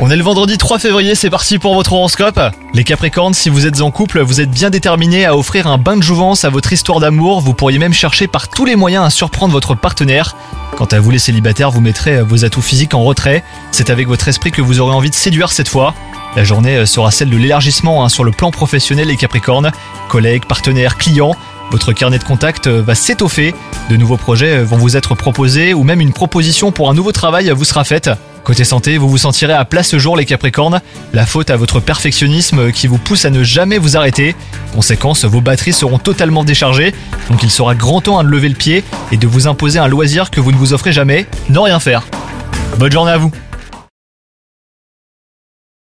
On est le vendredi 3 février, c'est parti pour votre horoscope. Les Capricornes, si vous êtes en couple, vous êtes bien déterminés à offrir un bain de jouvence à votre histoire d'amour. Vous pourriez même chercher par tous les moyens à surprendre votre partenaire. Quant à vous les célibataires, vous mettrez vos atouts physiques en retrait. C'est avec votre esprit que vous aurez envie de séduire cette fois. La journée sera celle de l'élargissement hein, sur le plan professionnel les Capricornes. Collègues, partenaires, clients. Votre carnet de contact va s'étoffer. De nouveaux projets vont vous être proposés ou même une proposition pour un nouveau travail vous sera faite. Côté santé, vous vous sentirez à plat ce jour les Capricornes, la faute à votre perfectionnisme qui vous pousse à ne jamais vous arrêter. Conséquence, vos batteries seront totalement déchargées, donc il sera grand temps de lever le pied et de vous imposer un loisir que vous ne vous offrez jamais, ne rien faire. Bonne journée à vous